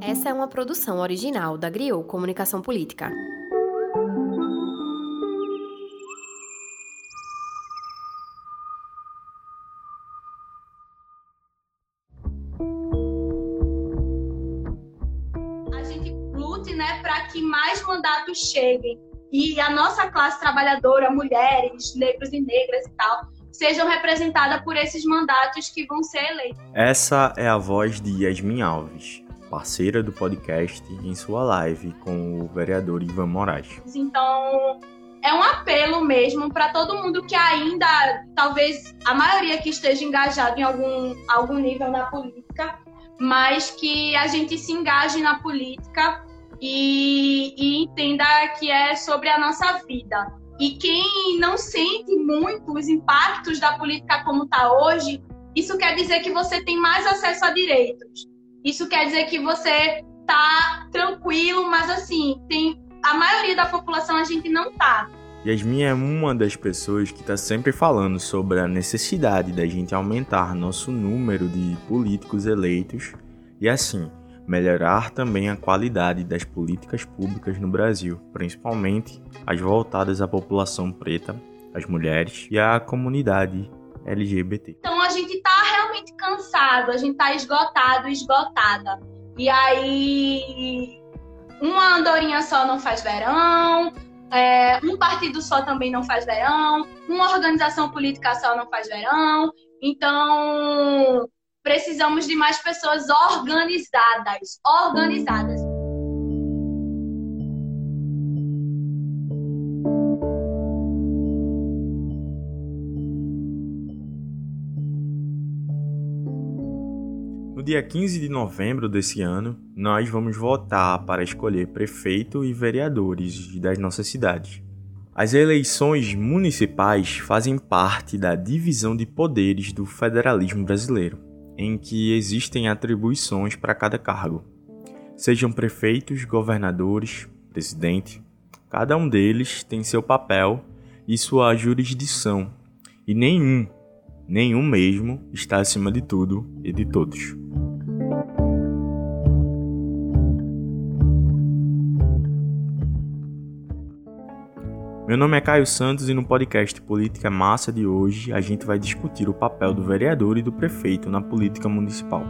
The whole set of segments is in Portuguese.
Essa é uma produção original da Griot Comunicação Política. A gente lute né, para que mais mandatos cheguem e a nossa classe trabalhadora, mulheres, negros e negras e tal, sejam representadas por esses mandatos que vão ser eleitos. Essa é a voz de Yasmin Alves, parceira do podcast, em sua live com o vereador Ivan Moraes. Então, é um apelo mesmo para todo mundo que ainda, talvez a maioria que esteja engajado em algum, algum nível na política, mas que a gente se engaje na política e, e entenda que é sobre a nossa vida. E quem não sente muito os impactos da política como está hoje, isso quer dizer que você tem mais acesso a direitos. Isso quer dizer que você tá tranquilo, mas assim, tem a maioria da população a gente não tá. Yasmin é uma das pessoas que está sempre falando sobre a necessidade da gente aumentar nosso número de políticos eleitos e assim melhorar também a qualidade das políticas públicas no Brasil, principalmente as voltadas à população preta, às mulheres e à comunidade LGBT. Então a gente tá realmente cansado, a gente tá esgotado, esgotada. E aí uma andorinha só não faz verão, é, um partido só também não faz verão, uma organização política só não faz verão. Então, precisamos de mais pessoas organizadas, organizadas. No dia 15 de novembro desse ano, nós vamos votar para escolher prefeito e vereadores das nossas cidades. As eleições municipais fazem parte da divisão de poderes do federalismo brasileiro, em que existem atribuições para cada cargo. Sejam prefeitos, governadores, presidente, cada um deles tem seu papel e sua jurisdição, e nenhum, nenhum mesmo, está acima de tudo e de todos. Meu nome é Caio Santos e no podcast Política Massa de hoje a gente vai discutir o papel do vereador e do prefeito na política municipal.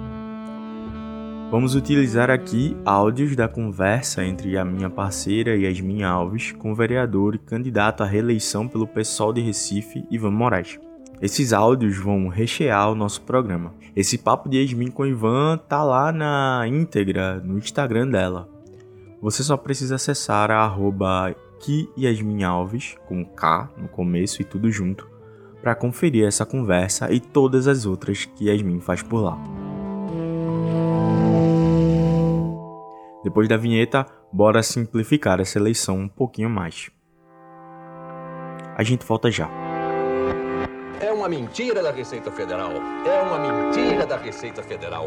Vamos utilizar aqui áudios da conversa entre a minha parceira Yasmin Alves com o vereador e candidato à reeleição pelo PSOL de Recife, Ivan Moraes. Esses áudios vão rechear o nosso programa. Esse papo de Yasmin com Ivan tá lá na íntegra no Instagram dela. Você só precisa acessar a arroba que Yasmin Alves, com K no começo e tudo junto, para conferir essa conversa e todas as outras que Yasmin faz por lá. Depois da vinheta, bora simplificar essa eleição um pouquinho mais. A gente volta já. É uma mentira da Receita Federal. É uma mentira da Receita Federal.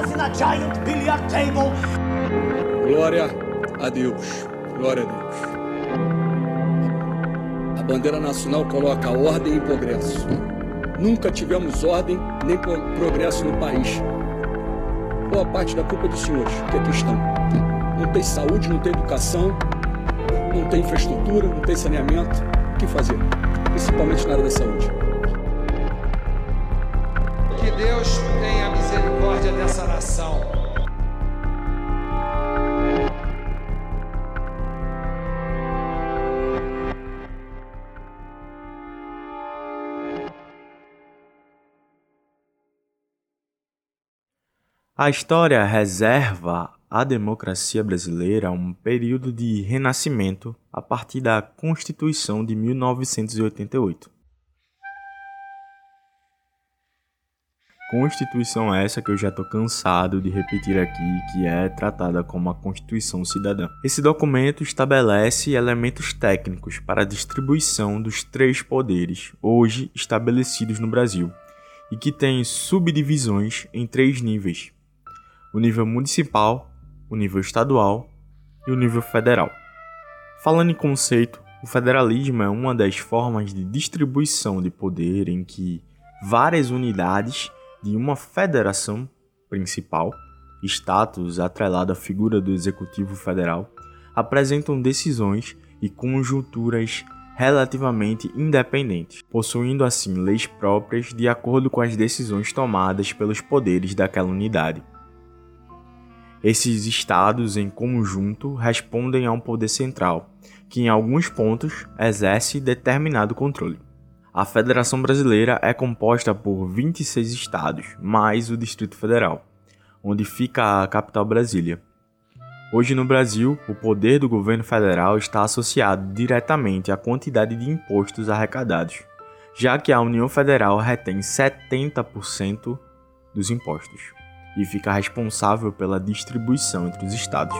Daily as in a giant billiard table. Glória a Deus. Glória a Deus. A bandeira nacional coloca ordem e progresso. Nunca tivemos ordem nem pro- progresso no país. Boa parte da culpa dos senhores que aqui estão. Não tem saúde, não tem educação, não tem infraestrutura, não tem saneamento. O que fazer? Principalmente na área da saúde. Dessa nação. A história reserva à democracia brasileira um período de renascimento a partir da Constituição de 1988. Constituição essa que eu já tô cansado de repetir aqui, que é tratada como a Constituição Cidadã. Esse documento estabelece elementos técnicos para a distribuição dos três poderes hoje estabelecidos no Brasil e que tem subdivisões em três níveis: o nível municipal, o nível estadual e o nível federal. Falando em conceito, o federalismo é uma das formas de distribuição de poder em que várias unidades de uma federação principal, status atrelado à figura do Executivo Federal, apresentam decisões e conjunturas relativamente independentes, possuindo assim leis próprias de acordo com as decisões tomadas pelos poderes daquela unidade. Esses estados em conjunto respondem a um poder central, que em alguns pontos exerce determinado controle. A Federação Brasileira é composta por 26 estados, mais o Distrito Federal, onde fica a capital Brasília. Hoje no Brasil, o poder do governo federal está associado diretamente à quantidade de impostos arrecadados, já que a União Federal retém 70% dos impostos e fica responsável pela distribuição entre os estados.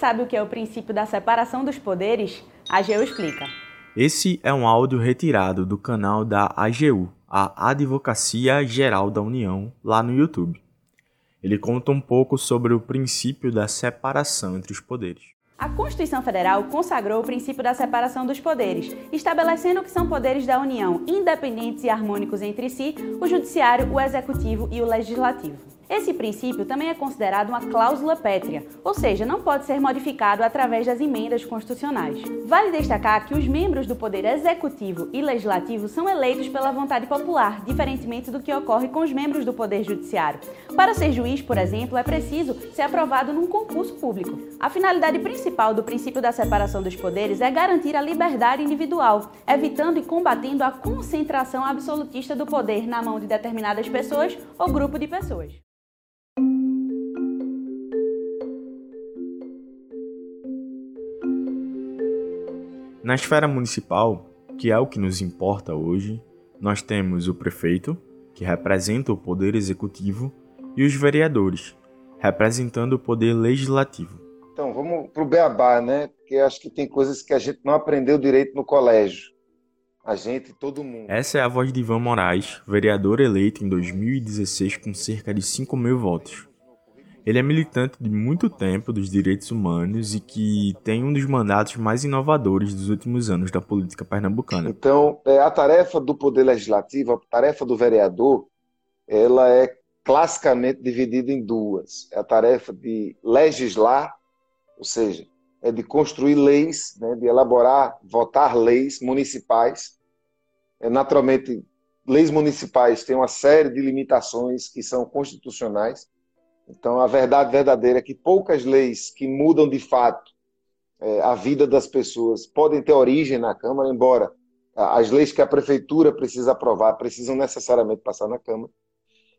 Sabe o que é o princípio da separação dos poderes? A AGU explica. Esse é um áudio retirado do canal da AGU, a Advocacia Geral da União, lá no YouTube. Ele conta um pouco sobre o princípio da separação entre os poderes. A Constituição Federal consagrou o princípio da separação dos poderes, estabelecendo que são poderes da União, independentes e harmônicos entre si, o Judiciário, o Executivo e o Legislativo. Esse princípio também é considerado uma cláusula pétrea, ou seja, não pode ser modificado através das emendas constitucionais. Vale destacar que os membros do Poder Executivo e Legislativo são eleitos pela vontade popular, diferentemente do que ocorre com os membros do Poder Judiciário. Para ser juiz, por exemplo, é preciso ser aprovado num concurso público. A finalidade principal do princípio da separação dos poderes é garantir a liberdade individual, evitando e combatendo a concentração absolutista do poder na mão de determinadas pessoas ou grupo de pessoas. Na esfera municipal, que é o que nos importa hoje, nós temos o prefeito, que representa o poder executivo, e os vereadores, representando o poder legislativo. Então, vamos para o beabá, né? Porque acho que tem coisas que a gente não aprendeu direito no colégio. A gente, todo mundo. Essa é a voz de Ivan Moraes, vereador eleito em 2016 com cerca de 5 mil votos. Ele é militante de muito tempo dos direitos humanos e que tem um dos mandatos mais inovadores dos últimos anos da política pernambucana. Então, é, a tarefa do Poder Legislativo, a tarefa do vereador, ela é classicamente dividida em duas. É a tarefa de legislar, ou seja, é de construir leis, né, de elaborar, votar leis municipais. É, naturalmente, leis municipais têm uma série de limitações que são constitucionais então, a verdade verdadeira é que poucas leis que mudam de fato é, a vida das pessoas podem ter origem na Câmara, embora as leis que a Prefeitura precisa aprovar precisam necessariamente passar na Câmara.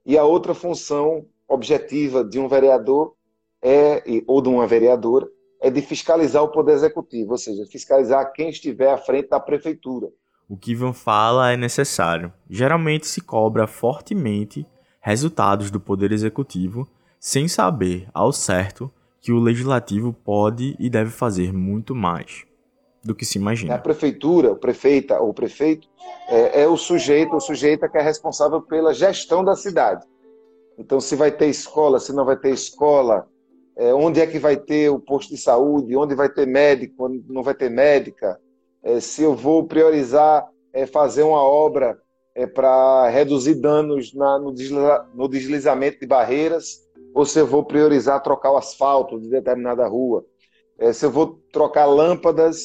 E a outra função objetiva de um vereador é, ou de uma vereadora é de fiscalizar o Poder Executivo, ou seja, fiscalizar quem estiver à frente da Prefeitura. O que Ivan fala é necessário. Geralmente se cobra fortemente resultados do Poder Executivo sem saber ao certo que o legislativo pode e deve fazer muito mais do que se imagina. A prefeitura, o prefeita ou o prefeito é, é o sujeito, o sujeita que é responsável pela gestão da cidade. Então, se vai ter escola, se não vai ter escola, é, onde é que vai ter o posto de saúde, onde vai ter médico, onde não vai ter médica, é, se eu vou priorizar é, fazer uma obra é, para reduzir danos na, no, no deslizamento de barreiras, ou se eu vou priorizar trocar o asfalto de determinada rua, é, se eu vou trocar lâmpadas,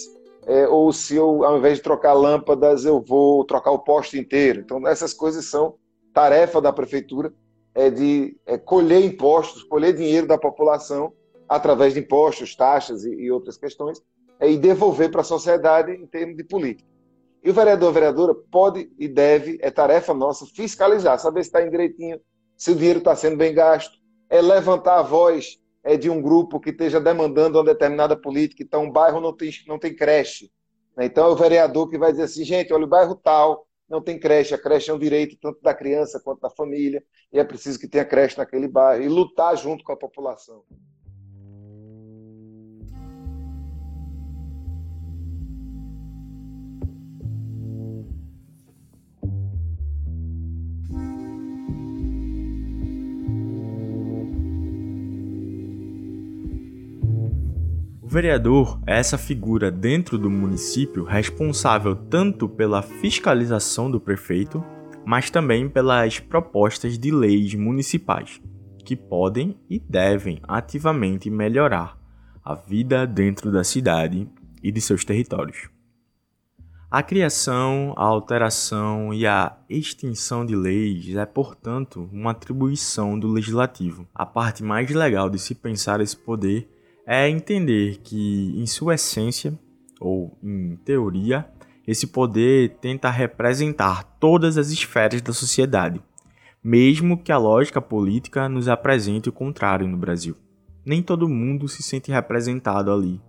é, ou se eu, ao invés de trocar lâmpadas, eu vou trocar o poste inteiro. Então, essas coisas são tarefa da prefeitura, é de é, colher impostos, colher dinheiro da população através de impostos, taxas e, e outras questões, é, e devolver para a sociedade em termos de política. E o vereador, a vereadora, pode e deve, é tarefa nossa, fiscalizar, saber se está em direitinho, se o dinheiro está sendo bem gasto, é levantar a voz é de um grupo que esteja demandando uma determinada política, então um bairro não tem, não tem creche. Né? Então é o vereador que vai dizer assim, gente, olha, o bairro tal não tem creche, a creche é um direito tanto da criança quanto da família, e é preciso que tenha creche naquele bairro, e lutar junto com a população. Vereador é essa figura dentro do município responsável tanto pela fiscalização do prefeito, mas também pelas propostas de leis municipais, que podem e devem ativamente melhorar a vida dentro da cidade e de seus territórios. A criação, a alteração e a extinção de leis é, portanto, uma atribuição do legislativo. A parte mais legal de se pensar esse poder é entender que, em sua essência, ou em teoria, esse poder tenta representar todas as esferas da sociedade, mesmo que a lógica política nos apresente o contrário no Brasil. Nem todo mundo se sente representado ali,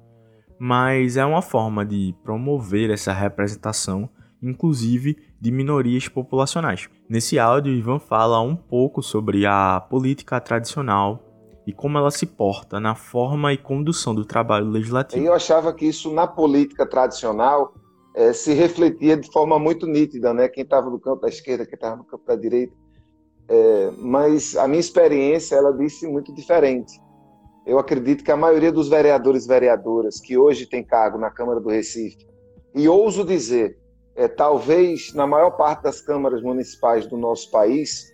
mas é uma forma de promover essa representação, inclusive de minorias populacionais. Nesse áudio, Ivan fala um pouco sobre a política tradicional e como ela se porta na forma e condução do trabalho legislativo. Eu achava que isso na política tradicional é, se refletia de forma muito nítida, né? Quem estava no campo da esquerda, quem estava no campo da direita. É, mas a minha experiência ela disse muito diferente. Eu acredito que a maioria dos vereadores e vereadoras que hoje tem cargo na Câmara do Recife, e ouso dizer, é, talvez na maior parte das câmaras municipais do nosso país,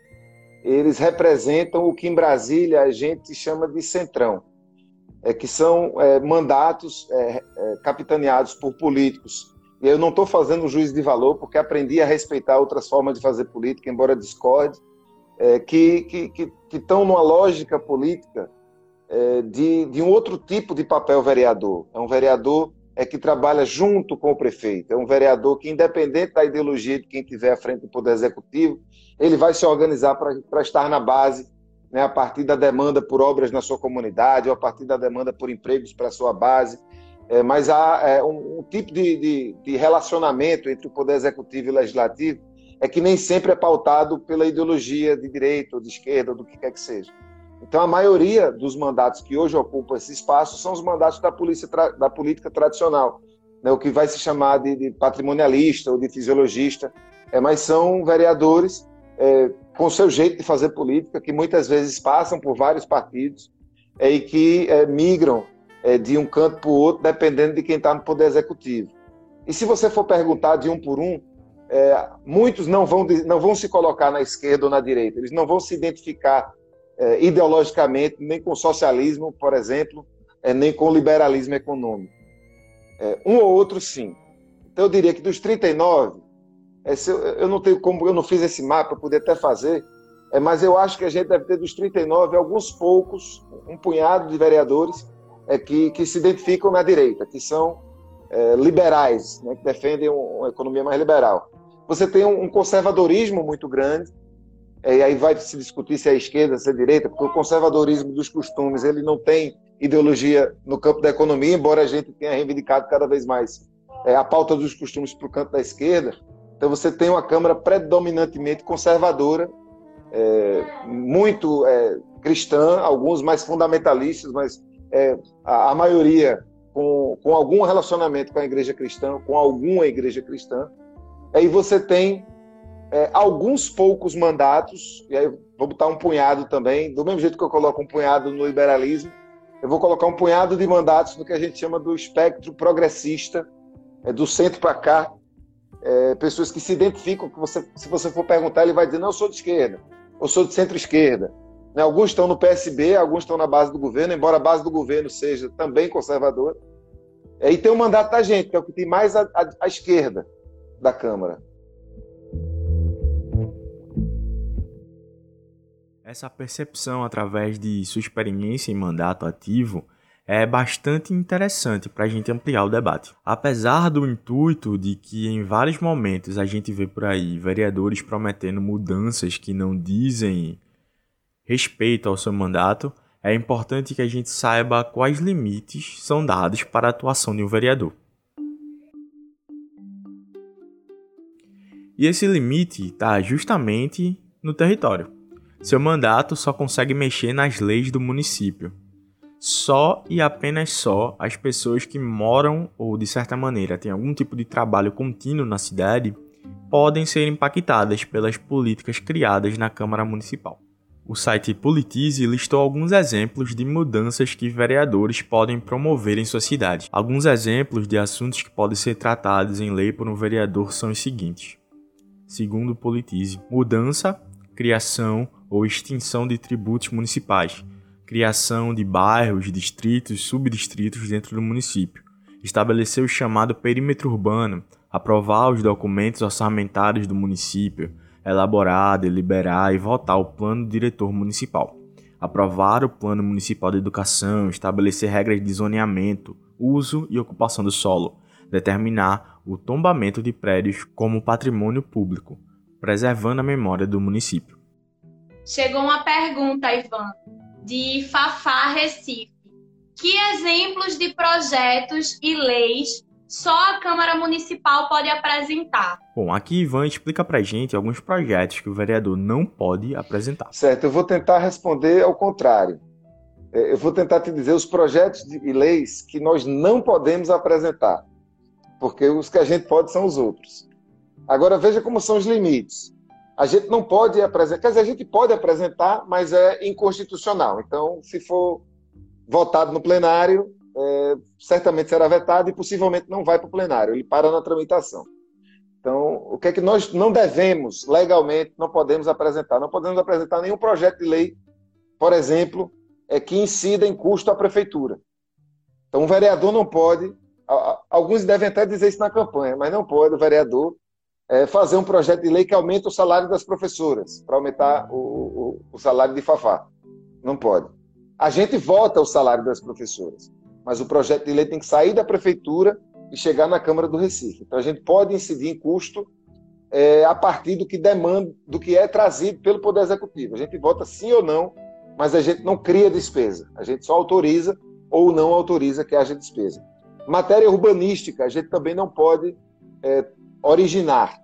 eles representam o que em Brasília a gente chama de centrão, é, que são é, mandatos é, é capitaneados por políticos. E eu não estou fazendo juízo de valor, porque aprendi a respeitar outras formas de fazer política, embora discorde, é, que, que, que, que estão numa lógica política é, de, de um outro tipo de papel vereador. É um vereador é que trabalha junto com o prefeito. É um vereador que, independente da ideologia de quem estiver à frente do Poder Executivo, ele vai se organizar para estar na base, né, a partir da demanda por obras na sua comunidade, ou a partir da demanda por empregos para a sua base. É, mas há é, um, um, tipo de, de, de relacionamento entre o Poder Executivo e o Legislativo é que nem sempre é pautado pela ideologia de direita ou de esquerda, ou do que quer que seja. Então, a maioria dos mandatos que hoje ocupam esse espaço são os mandatos da, polícia, da política tradicional, né, o que vai se chamar de, de patrimonialista ou de fisiologista, é, mas são vereadores é, com seu jeito de fazer política, que muitas vezes passam por vários partidos é, e que é, migram é, de um canto para o outro, dependendo de quem está no poder executivo. E se você for perguntar de um por um, é, muitos não vão, não vão se colocar na esquerda ou na direita, eles não vão se identificar é, ideologicamente, nem com socialismo, por exemplo, é, nem com liberalismo econômico. É, um ou outro, sim. Então, eu diria que dos 39, é, eu, eu, não tenho como, eu não fiz esse mapa, poder até fazer, é, mas eu acho que a gente deve ter dos 39, alguns poucos, um punhado de vereadores é, que, que se identificam na direita, que são é, liberais, né, que defendem uma economia mais liberal. Você tem um, conservadorismo muito grande, e aí vai se discutir se é esquerda, se é direita, porque o conservadorismo dos costumes ele não tem ideologia no campo da economia, embora a gente tenha reivindicado cada vez mais é, a pauta dos costumes para o campo da esquerda. Então você tem uma Câmara predominantemente conservadora, é, muito é, cristã, alguns mais fundamentalistas, mas é, a, a, maioria com, com algum relacionamento com a igreja cristã, com alguma igreja cristã. Aí você tem é, alguns poucos mandatos, e aí vou botar um punhado também, do mesmo jeito que eu coloco um punhado no liberalismo, eu vou colocar um punhado de mandatos no que a gente chama do espectro progressista, é, do centro para cá, é, pessoas que se identificam, que você, se você for perguntar, ele vai dizer, não, eu sou de esquerda, eu sou de centro-esquerda. Né? Alguns estão no PSB, alguns estão na base do governo, embora a base do governo seja também conservadora. É, e tem o mandato da gente, que é o que tem mais à esquerda da Câmara. Essa percepção através de sua experiência em mandato ativo é bastante interessante para a gente ampliar o debate. Apesar do intuito de que em vários momentos a gente vê por aí vereadores prometendo mudanças que não dizem respeito ao seu mandato, é importante que a gente saiba quais limites são dados para a atuação de um vereador. E esse limite está justamente no território. Seu mandato só consegue mexer nas leis do município. Só e apenas só as pessoas que moram ou, de certa maneira, têm algum tipo de trabalho contínuo na cidade podem ser impactadas pelas políticas criadas na Câmara Municipal. O site Politize listou alguns exemplos de mudanças que vereadores podem promover em sua cidade. Alguns exemplos de assuntos que podem ser tratados em lei por um vereador são os seguintes: segundo Politize, mudança, criação ou extinção de tributos municipais, criação de bairros, distritos e subdistritos dentro do município, estabelecer o chamado perímetro urbano, aprovar os documentos orçamentários do município, elaborar, deliberar e votar o plano diretor municipal, aprovar o plano municipal de educação, estabelecer regras de zoneamento, uso e ocupação do solo, determinar o tombamento de prédios como patrimônio público, preservando a memória do município. Chegou uma pergunta, Ivan, de Fafá Recife. Que exemplos de projetos e leis só a Câmara Municipal pode apresentar? Bom, aqui Ivan explica pra gente alguns projetos que o vereador não pode apresentar. Certo, eu vou tentar responder ao contrário. É, eu vou tentar te dizer os projetos e leis que nós não podemos apresentar porque os que a gente pode são os outros. Agora veja como são os limites. A gente não pode apresentar, quer dizer, a gente pode apresentar, mas é inconstitucional. Então, se for votado no plenário, é, certamente será vetado e possivelmente não vai para o plenário, ele para na tramitação. Então, o que é que nós não devemos, legalmente, não podemos apresentar? Não podemos apresentar nenhum projeto de lei, por exemplo, é, que incida em custo à prefeitura. Então, o vereador não pode Alguns devem até dizer isso na campanha, mas não pode o vereador é, fazer um projeto de lei que aumente o salário das professoras, para aumentar o, o, o salário de Fafá. Não pode. A gente vota o salário das professoras, mas o projeto de lei tem que sair da prefeitura e chegar na Câmara do Recife. Então a gente pode incidir em custo é, a partir do que demanda, do que é trazido pelo Poder Executivo. A gente vota sim ou não, mas a gente não cria despesa. A gente só autoriza ou não autoriza que haja despesa. Matéria urbanística, a gente também não pode é, originar.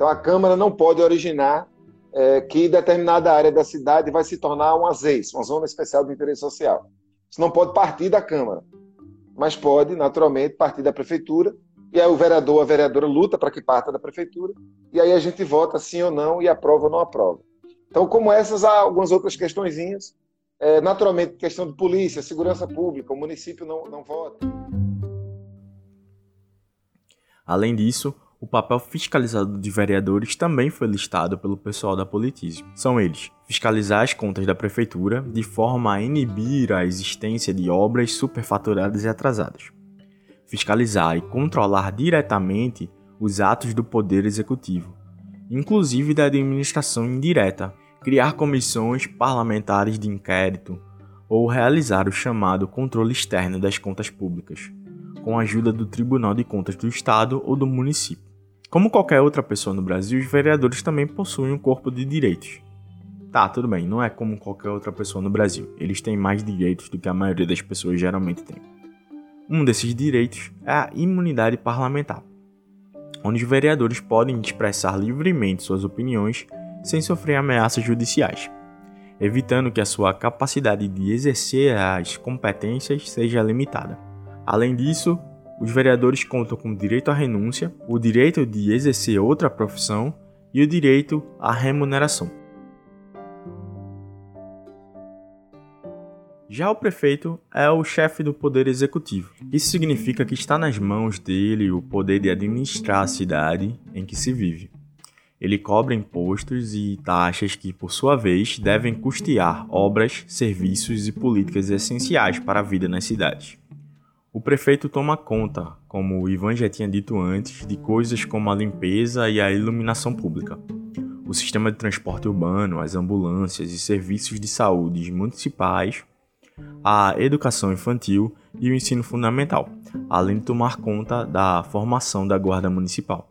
Então, a Câmara não pode originar é, que determinada área da cidade vai se tornar um AZEIS, uma Zona Especial de Interesse Social. Isso não pode partir da Câmara, mas pode, naturalmente, partir da Prefeitura, e aí o vereador, a vereadora luta para que parta da Prefeitura, e aí a gente vota sim ou não, e aprova ou não aprova. Então, como essas, há algumas outras questõezinhas. É, naturalmente, questão de polícia, segurança pública, o município não, não vota. Além disso, o papel fiscalizador de vereadores também foi listado pelo pessoal da Politize. São eles: fiscalizar as contas da prefeitura de forma a inibir a existência de obras superfaturadas e atrasadas, fiscalizar e controlar diretamente os atos do poder executivo, inclusive da administração indireta, criar comissões parlamentares de inquérito ou realizar o chamado controle externo das contas públicas com a ajuda do Tribunal de Contas do Estado ou do município. Como qualquer outra pessoa no Brasil, os vereadores também possuem um corpo de direitos. Tá, tudo bem, não é como qualquer outra pessoa no Brasil. Eles têm mais direitos do que a maioria das pessoas geralmente tem. Um desses direitos é a imunidade parlamentar, onde os vereadores podem expressar livremente suas opiniões sem sofrer ameaças judiciais, evitando que a sua capacidade de exercer as competências seja limitada. Além disso, os vereadores contam com o direito à renúncia, o direito de exercer outra profissão e o direito à remuneração. Já o prefeito é o chefe do poder executivo. Isso significa que está nas mãos dele o poder de administrar a cidade em que se vive. Ele cobra impostos e taxas que, por sua vez, devem custear obras, serviços e políticas essenciais para a vida nas cidades. O prefeito toma conta, como o Ivan já tinha dito antes, de coisas como a limpeza e a iluminação pública, o sistema de transporte urbano, as ambulâncias e serviços de saúde municipais, a educação infantil e o ensino fundamental, além de tomar conta da formação da Guarda Municipal.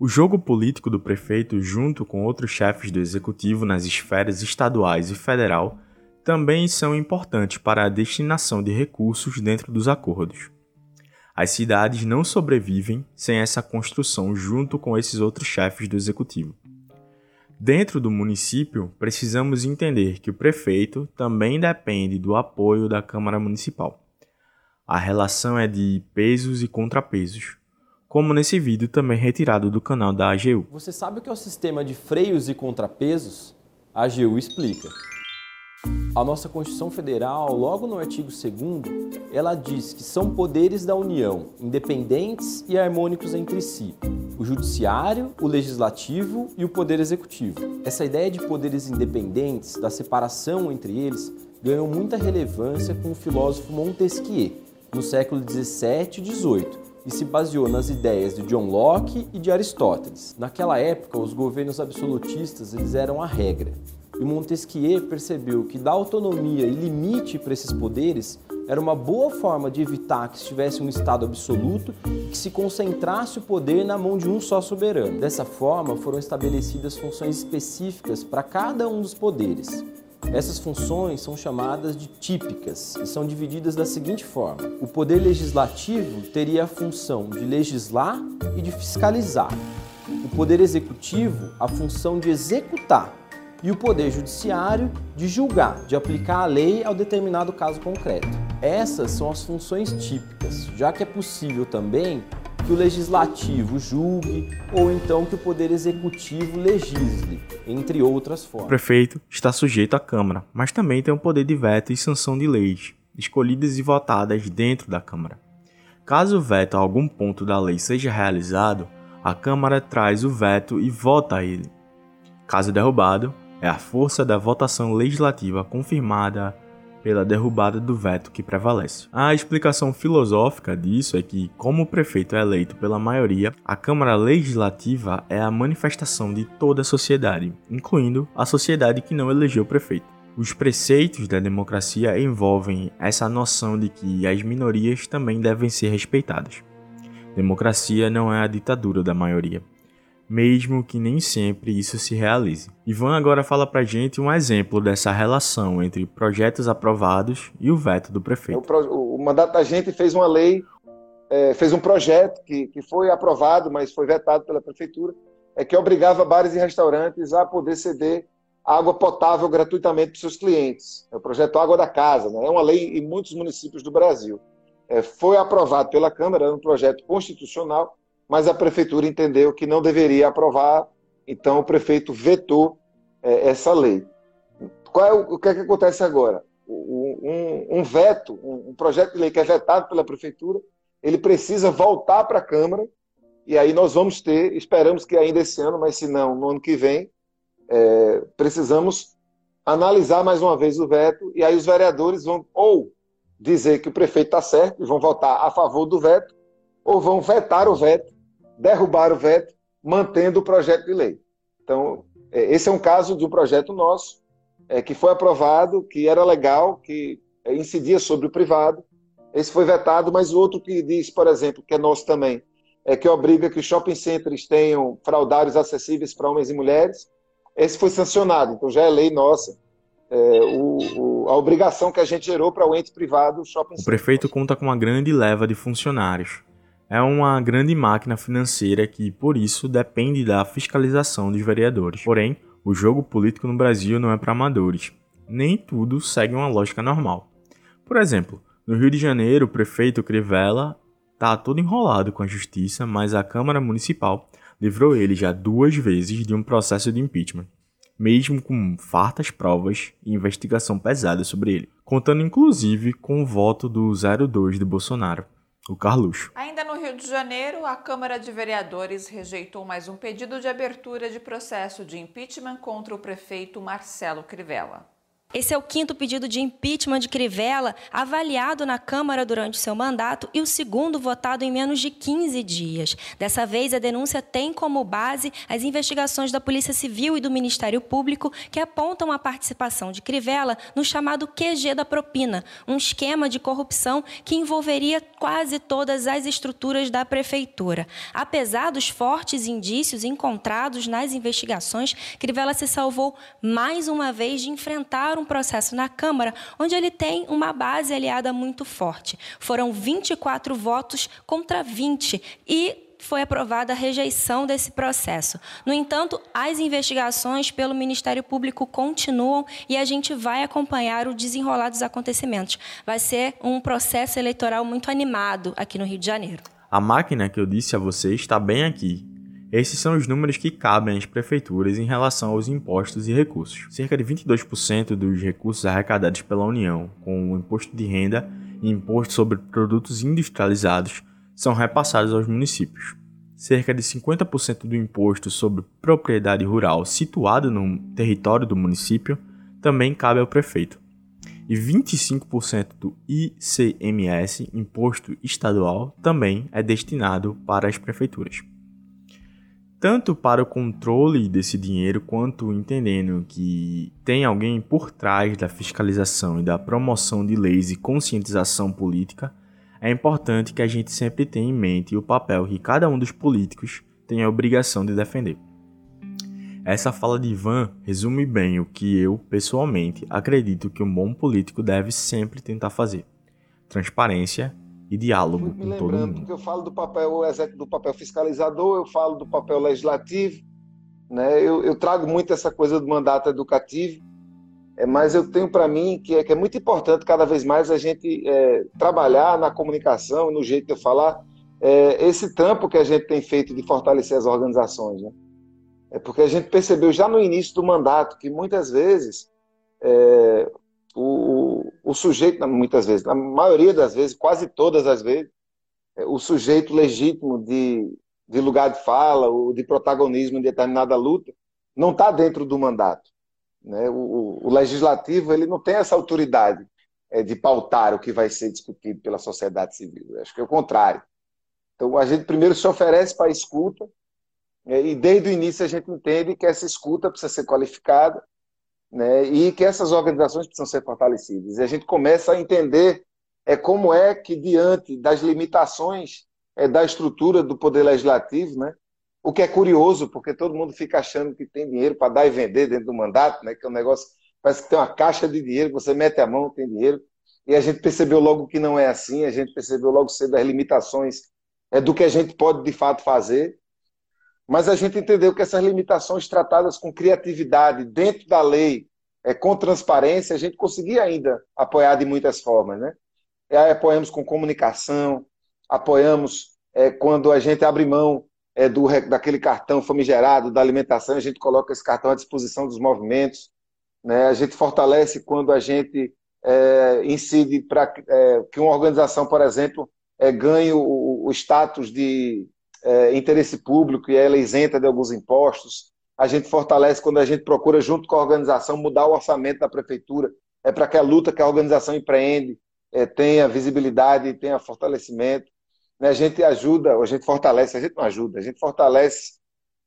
O jogo político do prefeito, junto com outros chefes do executivo nas esferas estaduais e federal, também são importantes para a destinação de recursos dentro dos acordos. As cidades não sobrevivem sem essa construção junto com esses outros chefes do executivo. Dentro do município, precisamos entender que o prefeito também depende do apoio da Câmara Municipal. A relação é de pesos e contrapesos como nesse vídeo também retirado do canal da AGU. Você sabe o que é o sistema de freios e contrapesos? A AGU explica. A nossa Constituição Federal, logo no artigo 2 ela diz que são poderes da União, independentes e harmônicos entre si. O judiciário, o legislativo e o poder executivo. Essa ideia de poderes independentes, da separação entre eles, ganhou muita relevância com o filósofo Montesquieu, no século 17 e 18, e se baseou nas ideias de John Locke e de Aristóteles. Naquela época, os governos absolutistas eles eram a regra. E Montesquieu percebeu que dar autonomia e limite para esses poderes era uma boa forma de evitar que estivesse um Estado absoluto e que se concentrasse o poder na mão de um só soberano. Dessa forma, foram estabelecidas funções específicas para cada um dos poderes. Essas funções são chamadas de típicas e são divididas da seguinte forma: o poder legislativo teria a função de legislar e de fiscalizar, o poder executivo a função de executar. E o poder judiciário de julgar, de aplicar a lei ao determinado caso concreto. Essas são as funções típicas, já que é possível também que o legislativo julgue ou então que o poder executivo legisle, entre outras formas. O prefeito está sujeito à Câmara, mas também tem o poder de veto e sanção de leis, escolhidas e votadas dentro da Câmara. Caso o veto a algum ponto da lei seja realizado, a Câmara traz o veto e vota ele. Caso derrubado, é a força da votação legislativa confirmada pela derrubada do veto que prevalece. A explicação filosófica disso é que, como o prefeito é eleito pela maioria, a Câmara Legislativa é a manifestação de toda a sociedade, incluindo a sociedade que não elegeu o prefeito. Os preceitos da democracia envolvem essa noção de que as minorias também devem ser respeitadas. Democracia não é a ditadura da maioria mesmo que nem sempre isso se realize. Ivan agora fala pra gente um exemplo dessa relação entre projetos aprovados e o veto do prefeito. O, o mandato da gente fez uma lei, é, fez um projeto que, que foi aprovado, mas foi vetado pela prefeitura, é que obrigava bares e restaurantes a poder ceder água potável gratuitamente para seus clientes. É o projeto Água da Casa, né? é uma lei em muitos municípios do Brasil. É, foi aprovado pela Câmara, é um projeto constitucional, mas a prefeitura entendeu que não deveria aprovar, então o prefeito vetou é, essa lei. Qual é o, o que, é que acontece agora? Um, um, veto, um, projeto de lei que é vetado pela prefeitura, ele precisa voltar para a Câmara, e aí nós vamos ter, esperamos que ainda esse ano, mas se não, no ano que vem, é, precisamos analisar mais uma vez o veto, e aí os vereadores vão ou dizer que o prefeito está certo e vão votar a favor do veto, ou vão vetar o veto derrubar o veto, mantendo o projeto de lei. Então, é, esse é um caso de um projeto nosso, é, que foi aprovado, que era legal, que é, incidia sobre o privado. Esse foi vetado, mas o outro que diz, por exemplo, que é nosso também, é que obriga que os shopping centers tenham fraudários acessíveis para homens e mulheres. Esse foi sancionado, então já é lei nossa. É, o, o, a obrigação que a gente gerou para o ente privado, o shopping O prefeito conta com uma grande leva de funcionários é uma grande máquina financeira que, por isso, depende da fiscalização dos vereadores. Porém, o jogo político no Brasil não é para amadores. Nem tudo segue uma lógica normal. Por exemplo, no Rio de Janeiro, o prefeito Crivella está todo enrolado com a justiça, mas a Câmara Municipal livrou ele já duas vezes de um processo de impeachment, mesmo com fartas provas e investigação pesada sobre ele, contando inclusive com o voto do 02 de Bolsonaro o Carluxo. Ainda no Rio de Janeiro, a Câmara de Vereadores rejeitou mais um pedido de abertura de processo de impeachment contra o prefeito Marcelo Crivella. Esse é o quinto pedido de impeachment de Crivella, avaliado na Câmara durante seu mandato e o segundo votado em menos de 15 dias. Dessa vez, a denúncia tem como base as investigações da Polícia Civil e do Ministério Público que apontam a participação de Crivella no chamado QG da propina, um esquema de corrupção que envolveria quase todas as estruturas da prefeitura. Apesar dos fortes indícios encontrados nas investigações, Crivella se salvou mais uma vez de enfrentar um processo na Câmara onde ele tem uma base aliada muito forte. Foram 24 votos contra 20 e foi aprovada a rejeição desse processo. No entanto, as investigações pelo Ministério Público continuam e a gente vai acompanhar o desenrolar dos acontecimentos. Vai ser um processo eleitoral muito animado aqui no Rio de Janeiro. A máquina que eu disse a você está bem aqui. Esses são os números que cabem às prefeituras em relação aos impostos e recursos. Cerca de 22% dos recursos arrecadados pela União, com o imposto de renda e imposto sobre produtos industrializados, são repassados aos municípios. Cerca de 50% do imposto sobre propriedade rural situado no território do município também cabe ao prefeito. E 25% do ICMS, imposto estadual, também é destinado para as prefeituras tanto para o controle desse dinheiro quanto entendendo que tem alguém por trás da fiscalização e da promoção de leis e conscientização política, é importante que a gente sempre tenha em mente o papel que cada um dos políticos tem a obrigação de defender. Essa fala de Ivan resume bem o que eu, pessoalmente, acredito que um bom político deve sempre tentar fazer: transparência e diálogo com todo mundo. Porque eu falo do papel do papel fiscalizador, eu falo do papel legislativo, né? Eu, eu trago muito essa coisa do mandato educativo, é, mas eu tenho para mim que é, que é muito importante cada vez mais a gente é, trabalhar na comunicação, no jeito de eu falar, é, esse trampo que a gente tem feito de fortalecer as organizações, né? É porque a gente percebeu já no início do mandato que muitas vezes é, o, o sujeito, muitas vezes, na maioria das vezes, quase todas as vezes, é, o sujeito legítimo de, de lugar de fala, ou de protagonismo em determinada luta, não está dentro do mandato. Né? O, o, legislativo ele não tem essa autoridade é, de pautar o que vai ser discutido pela sociedade civil. Acho que é o contrário. Então, a gente primeiro se oferece para a escuta, é, e desde o início a gente entende que essa escuta precisa ser qualificada, né, e que essas organizações precisam ser fortalecidas. E a gente começa a entender é, como é que, diante das limitações é, da estrutura do poder legislativo, né, o que é curioso, porque todo mundo fica achando que tem dinheiro para dar e vender dentro do mandato, né, que é um negócio, parece que tem uma caixa de dinheiro, você mete a mão, tem dinheiro, e a gente percebeu logo que não é assim, a gente percebeu logo cedo as limitações é, do que a gente pode de fato fazer, mas a gente entendeu que essas limitações tratadas com criatividade, dentro da lei, é, com transparência, a gente conseguia ainda apoiar de muitas formas. Né? Aí apoiamos com comunicação, apoiamos é, quando a gente abre mão é, do, daquele cartão famigerado da alimentação, a gente coloca esse cartão à disposição dos movimentos. Né? A gente fortalece quando a gente é, incide para é, que uma organização, por exemplo, é, ganhe o, o status de é, interesse público e ela é isenta de alguns impostos. A gente fortalece quando a gente procura, junto com a organização, mudar o orçamento da prefeitura. É para que a luta que a organização empreende é, tenha visibilidade, tenha fortalecimento. Né? A gente ajuda, a gente fortalece, a gente não ajuda, a gente fortalece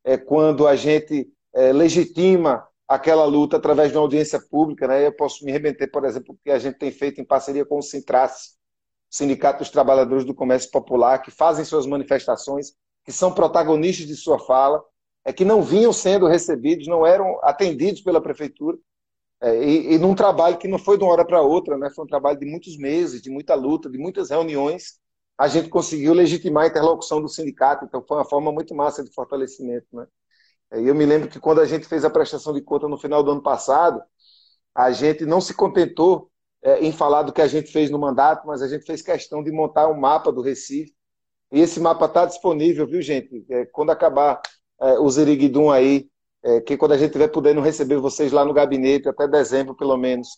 é, quando a gente é, legitima aquela luta através de uma audiência pública. Né? Eu posso me remeter, por exemplo, o que a gente tem feito em parceria com o Sintrace, Sindicato dos Trabalhadores do Comércio Popular, que fazem suas manifestações, que são protagonistas de sua fala, é que não vinham sendo recebidos, não eram atendidos pela prefeitura, é, e, e num trabalho que não foi de uma hora para outra, né? foi um trabalho de muitos meses, de muita luta, de muitas reuniões, a gente conseguiu legitimar a interlocução do sindicato, então foi uma forma muito massa de fortalecimento. Né? E eu me lembro que quando a gente fez a prestação de conta no final do ano passado, a gente não se contentou é, em falar do que a gente fez no mandato, mas a gente fez questão de montar um mapa do Recife. E esse mapa está disponível, viu, gente? É, quando acabar é, o Ziriguidum aí, é, que quando a gente estiver podendo receber vocês lá no gabinete, até dezembro pelo menos,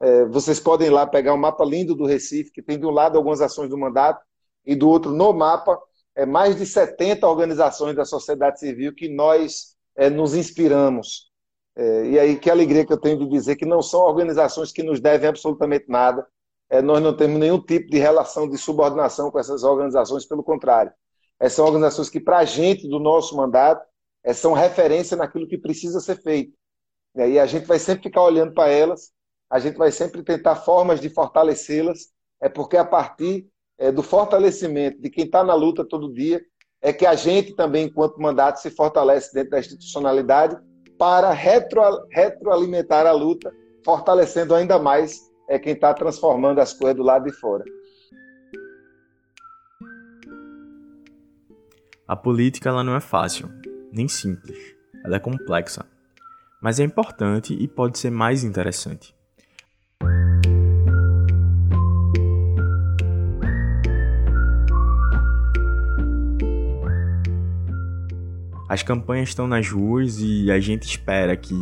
é, vocês podem ir lá pegar um mapa lindo do Recife, que tem de um lado algumas ações do mandato, e do outro, no mapa, é, mais de 70 organizações da sociedade civil que nós é, nos inspiramos É, e aí, que alegria que eu tenho de dizer que não são organizações que nos devem absolutamente nada. É, nós não temos nenhum tipo de relação de subordinação com essas organizações, pelo contrário. Essas são organizações que, para a gente, do nosso mandato, é, são referência naquilo que precisa ser feito. E a gente vai sempre ficar olhando para elas, a gente vai sempre tentar formas de fortalecê-las, é porque a partir é, do fortalecimento de quem está na luta todo dia, é que a gente também, enquanto mandato, se fortalece dentro da institucionalidade para retro, retroalimentar a luta, fortalecendo ainda mais é quem está transformando as coisas do lado de fora. A política ela não é fácil, nem simples. Ela é complexa, mas é importante e pode ser mais interessante. As campanhas estão nas ruas e a gente espera que,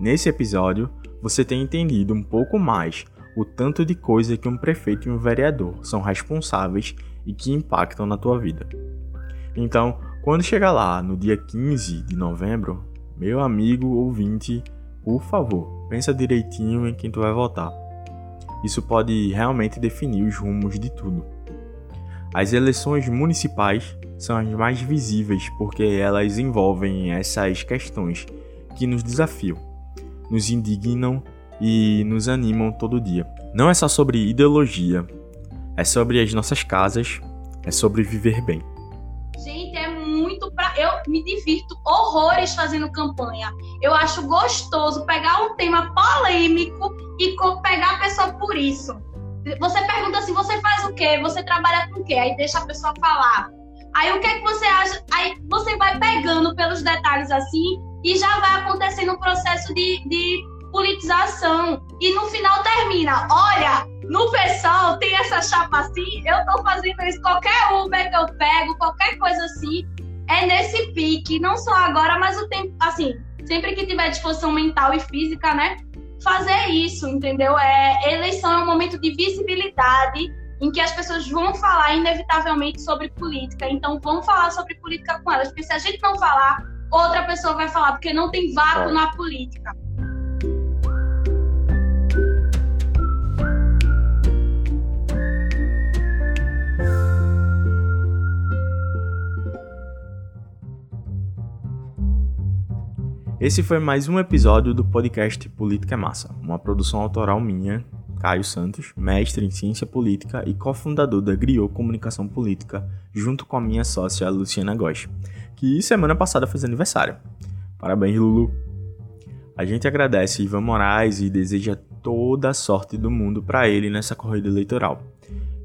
nesse episódio, você tenha entendido um pouco mais o tanto de coisa que um prefeito e um vereador são responsáveis e que impactam na tua vida. Então, quando chegar lá no dia 15 de novembro, meu amigo ouvinte, por favor, pensa direitinho em quem tu vai votar. Isso pode realmente definir os rumos de tudo. As eleições municipais são as mais visíveis porque elas envolvem essas questões que nos desafiam, nos indignam e nos animam todo dia. Não é só sobre ideologia, é sobre as nossas casas, é sobre viver bem. Gente, é muito pra. Eu me divirto horrores fazendo campanha. Eu acho gostoso pegar um tema polêmico e pegar a pessoa por isso. Você pergunta assim: você faz o quê? Você trabalha com o quê? Aí deixa a pessoa falar. Aí o que é que você acha? Aí você vai pegando pelos detalhes assim e já vai acontecendo um processo de, de politização. E no final termina. Olha, no pessoal tem essa chapa assim, eu tô fazendo isso, qualquer Uber que eu pego, qualquer coisa assim, é nesse pique, não só agora, mas o tempo, assim, sempre que tiver disposição mental e física, né? Fazer isso, entendeu? É, eleição é um momento de visibilidade em que as pessoas vão falar inevitavelmente sobre política. Então, vamos falar sobre política com elas, porque se a gente não falar, outra pessoa vai falar, porque não tem vácuo é. na política. Esse foi mais um episódio do podcast Política é Massa, uma produção autoral minha, Caio Santos, mestre em ciência política e cofundador da Griot Comunicação Política, junto com a minha sócia Luciana Góes, que semana passada fez aniversário. Parabéns, Lulu! A gente agradece Ivan Moraes e deseja toda a sorte do mundo para ele nessa corrida eleitoral.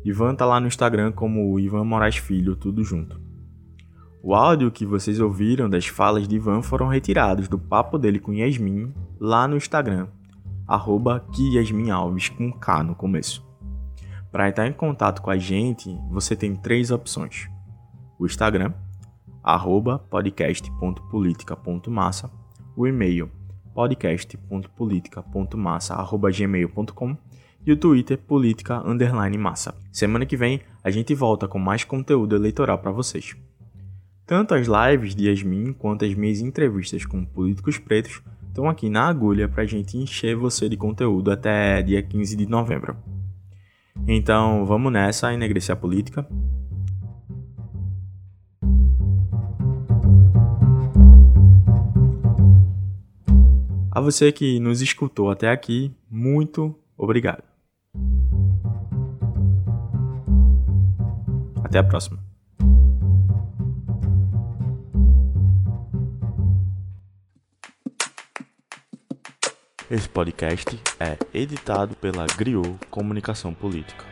Ivan tá lá no Instagram como Ivan Moraes Filho, tudo junto. O áudio que vocês ouviram das falas de Ivan foram retirados do papo dele com Yasmin lá no Instagram, arroba Alves com K no começo. Para entrar em contato com a gente, você tem três opções. O Instagram, arroba podcast.politica.massa, o e-mail podcast.politica.massa.gmail.com e o Twitter política underline massa. Semana que vem a gente volta com mais conteúdo eleitoral para vocês. Tanto as lives de Yasmin quanto as minhas entrevistas com políticos pretos estão aqui na agulha para a gente encher você de conteúdo até dia 15 de novembro. Então vamos nessa enegrecer a política. A você que nos escutou até aqui, muito obrigado. Até a próxima. Esse podcast é editado pela Griot Comunicação Política.